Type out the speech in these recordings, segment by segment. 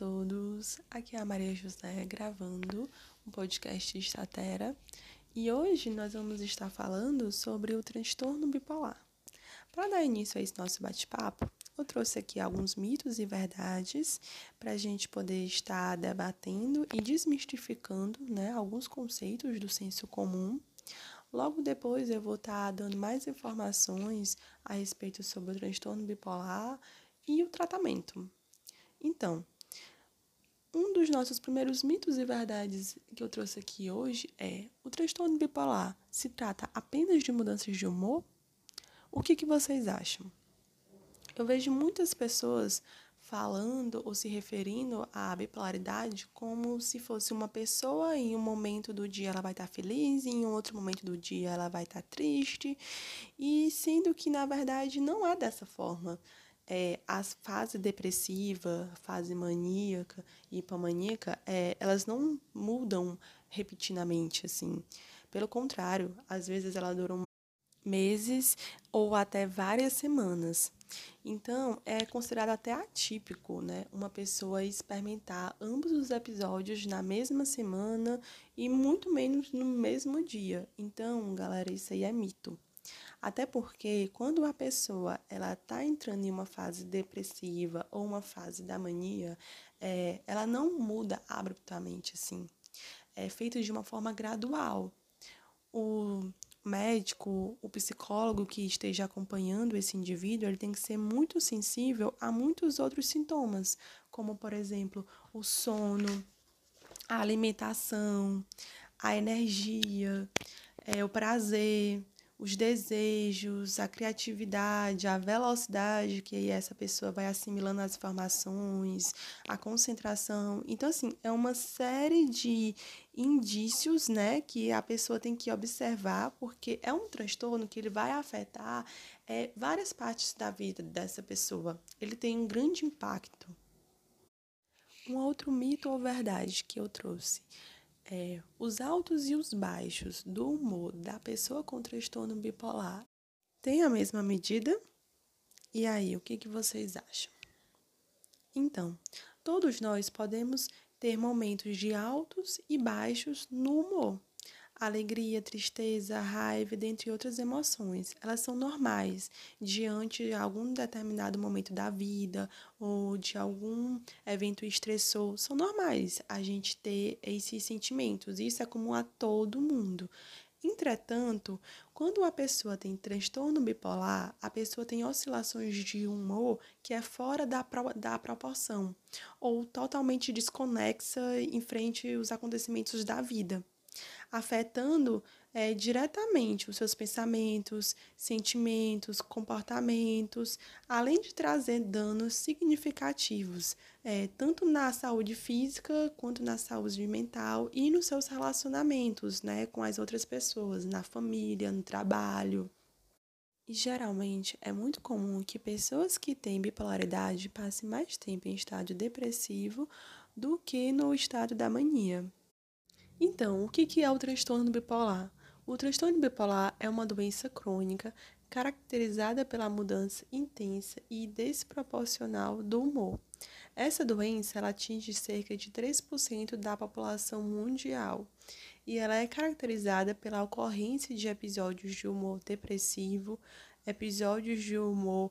todos, aqui é a Maria José gravando um podcast Estatera e hoje nós vamos estar falando sobre o transtorno bipolar. Para dar início a esse nosso bate-papo, eu trouxe aqui alguns mitos e verdades para a gente poder estar debatendo e desmistificando né, alguns conceitos do senso comum. Logo depois eu vou estar dando mais informações a respeito sobre o transtorno bipolar e o tratamento. Então, um dos nossos primeiros mitos e verdades que eu trouxe aqui hoje é: o transtorno bipolar se trata apenas de mudanças de humor? O que, que vocês acham? Eu vejo muitas pessoas falando ou se referindo à bipolaridade como se fosse uma pessoa em um momento do dia ela vai estar feliz, em outro momento do dia ela vai estar triste, e sendo que na verdade não é dessa forma é, a fase depressiva, fase maníaca e hipomaníaca, é, elas não mudam repetidamente, assim. Pelo contrário, às vezes elas duram meses ou até várias semanas. Então, é considerado até atípico, né? Uma pessoa experimentar ambos os episódios na mesma semana e muito menos no mesmo dia. Então, galera, isso aí é mito. Até porque quando a pessoa ela está entrando em uma fase depressiva ou uma fase da mania, é, ela não muda abruptamente assim. É feito de uma forma gradual. O médico, o psicólogo que esteja acompanhando esse indivíduo, ele tem que ser muito sensível a muitos outros sintomas, como por exemplo, o sono, a alimentação, a energia, é, o prazer, os desejos, a criatividade, a velocidade que essa pessoa vai assimilando as informações, a concentração. Então, assim, é uma série de indícios, né, que a pessoa tem que observar, porque é um transtorno que ele vai afetar é, várias partes da vida dessa pessoa. Ele tem um grande impacto. Um outro mito ou verdade que eu trouxe é, os altos e os baixos do humor da pessoa com transtorno bipolar têm a mesma medida? E aí, o que, que vocês acham? Então, todos nós podemos ter momentos de altos e baixos no humor alegria, tristeza, raiva, dentre outras emoções. Elas são normais diante de algum determinado momento da vida ou de algum evento estressor. São normais a gente ter esses sentimentos. Isso é comum a todo mundo. Entretanto, quando a pessoa tem transtorno bipolar, a pessoa tem oscilações de humor que é fora da, pro, da proporção ou totalmente desconexa em frente aos acontecimentos da vida afetando é, diretamente os seus pensamentos, sentimentos, comportamentos, além de trazer danos significativos, é, tanto na saúde física quanto na saúde mental e nos seus relacionamentos né, com as outras pessoas, na família, no trabalho. E geralmente é muito comum que pessoas que têm bipolaridade passem mais tempo em estado depressivo do que no estado da mania. Então, o que é o transtorno bipolar? O transtorno bipolar é uma doença crônica caracterizada pela mudança intensa e desproporcional do humor. Essa doença ela atinge cerca de 3% da população mundial e ela é caracterizada pela ocorrência de episódios de humor depressivo, episódios de humor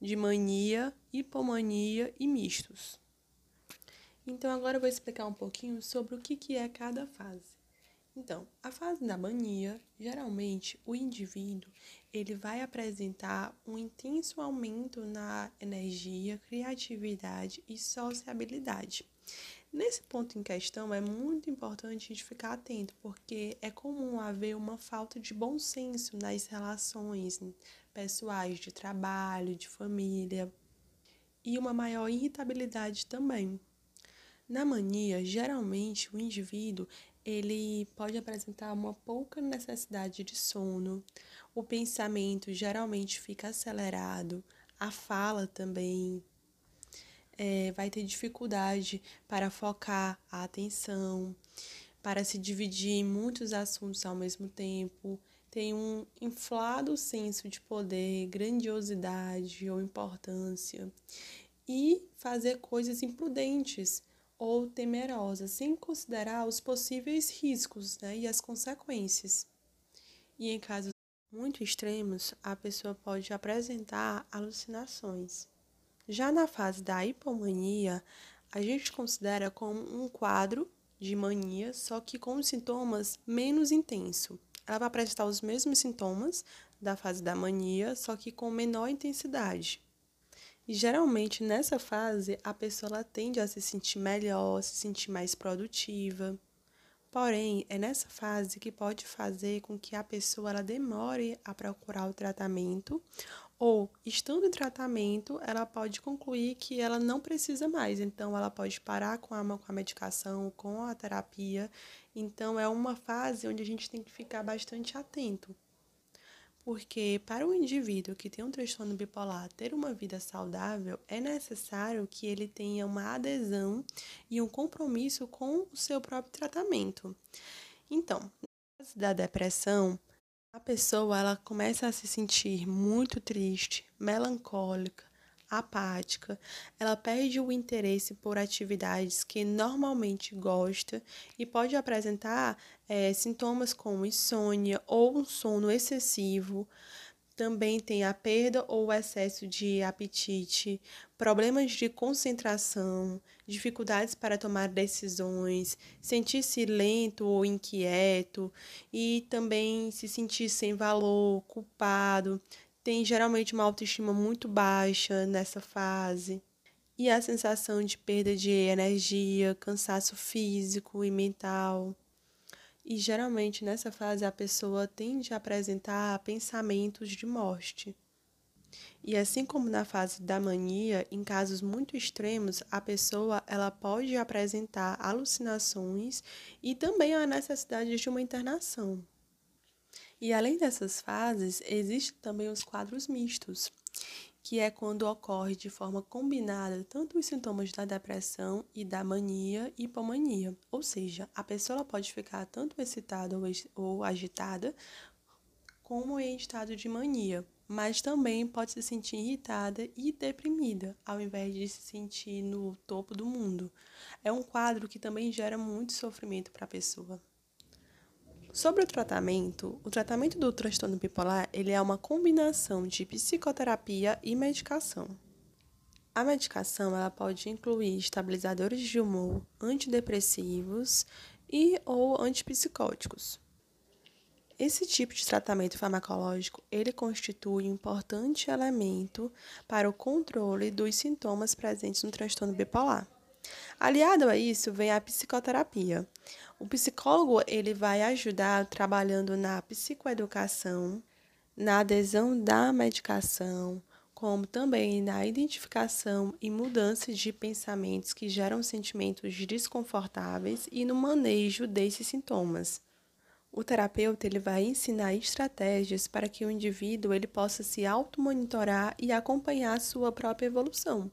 de mania, hipomania e mistos. Então, agora eu vou explicar um pouquinho sobre o que, que é cada fase. Então, a fase da mania, geralmente o indivíduo ele vai apresentar um intenso aumento na energia, criatividade e sociabilidade. Nesse ponto em questão, é muito importante a gente ficar atento, porque é comum haver uma falta de bom senso nas relações pessoais, de trabalho, de família, e uma maior irritabilidade também. Na mania, geralmente o indivíduo ele pode apresentar uma pouca necessidade de sono, o pensamento geralmente fica acelerado, a fala também é, vai ter dificuldade para focar a atenção, para se dividir em muitos assuntos ao mesmo tempo, tem um inflado senso de poder, grandiosidade ou importância. E fazer coisas imprudentes ou temerosas, sem considerar os possíveis riscos né, e as consequências. E em casos muito extremos, a pessoa pode apresentar alucinações. Já na fase da hipomania, a gente considera como um quadro de mania, só que com sintomas menos intensos. Ela vai apresentar os mesmos sintomas da fase da mania, só que com menor intensidade. E geralmente nessa fase a pessoa tende a se sentir melhor, se sentir mais produtiva. Porém, é nessa fase que pode fazer com que a pessoa ela demore a procurar o tratamento ou, estando em tratamento, ela pode concluir que ela não precisa mais. Então, ela pode parar com a, com a medicação, com a terapia. Então, é uma fase onde a gente tem que ficar bastante atento. Porque para o indivíduo que tem um transtorno bipolar ter uma vida saudável, é necessário que ele tenha uma adesão e um compromisso com o seu próprio tratamento. Então, na fase da depressão, a pessoa ela começa a se sentir muito triste, melancólica, apática, ela perde o interesse por atividades que normalmente gosta e pode apresentar é, sintomas como insônia ou um sono excessivo. Também tem a perda ou excesso de apetite, problemas de concentração, dificuldades para tomar decisões, sentir-se lento ou inquieto e também se sentir sem valor, culpado, tem geralmente uma autoestima muito baixa nessa fase. E a sensação de perda de energia, cansaço físico e mental. E geralmente nessa fase a pessoa tende a apresentar pensamentos de morte. E assim como na fase da mania, em casos muito extremos, a pessoa ela pode apresentar alucinações e também a necessidade de uma internação. E além dessas fases, existem também os quadros mistos, que é quando ocorre de forma combinada tanto os sintomas da depressão e da mania e hipomania. Ou seja, a pessoa pode ficar tanto excitada ou agitada, como em estado de mania, mas também pode se sentir irritada e deprimida, ao invés de se sentir no topo do mundo. É um quadro que também gera muito sofrimento para a pessoa. Sobre o tratamento, o tratamento do transtorno bipolar ele é uma combinação de psicoterapia e medicação. A medicação ela pode incluir estabilizadores de humor, antidepressivos e ou antipsicóticos. Esse tipo de tratamento farmacológico ele constitui um importante elemento para o controle dos sintomas presentes no transtorno bipolar. Aliado a isso vem a psicoterapia. O psicólogo ele vai ajudar trabalhando na psicoeducação, na adesão da medicação, como também na identificação e mudança de pensamentos que geram sentimentos desconfortáveis e no manejo desses sintomas. O terapeuta ele vai ensinar estratégias para que o indivíduo ele possa se automonitorar e acompanhar sua própria evolução.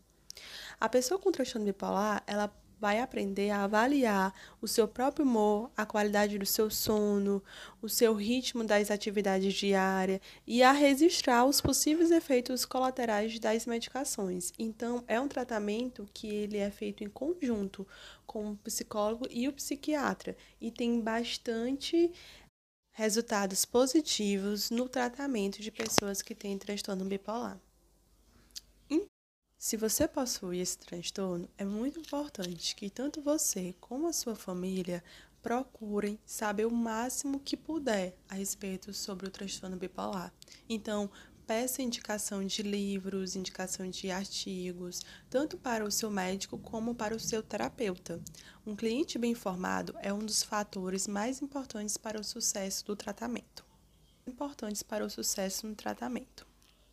A pessoa com transtorno bipolar, ela vai aprender a avaliar o seu próprio humor, a qualidade do seu sono, o seu ritmo das atividades diárias e a registrar os possíveis efeitos colaterais das medicações. Então, é um tratamento que ele é feito em conjunto com o psicólogo e o psiquiatra e tem bastante resultados positivos no tratamento de pessoas que têm transtorno bipolar. Se você possui esse transtorno, é muito importante que tanto você como a sua família procurem saber o máximo que puder a respeito sobre o transtorno bipolar. Então, peça indicação de livros, indicação de artigos, tanto para o seu médico como para o seu terapeuta. Um cliente bem informado é um dos fatores mais importantes para o sucesso do tratamento. Importantes para o sucesso no tratamento.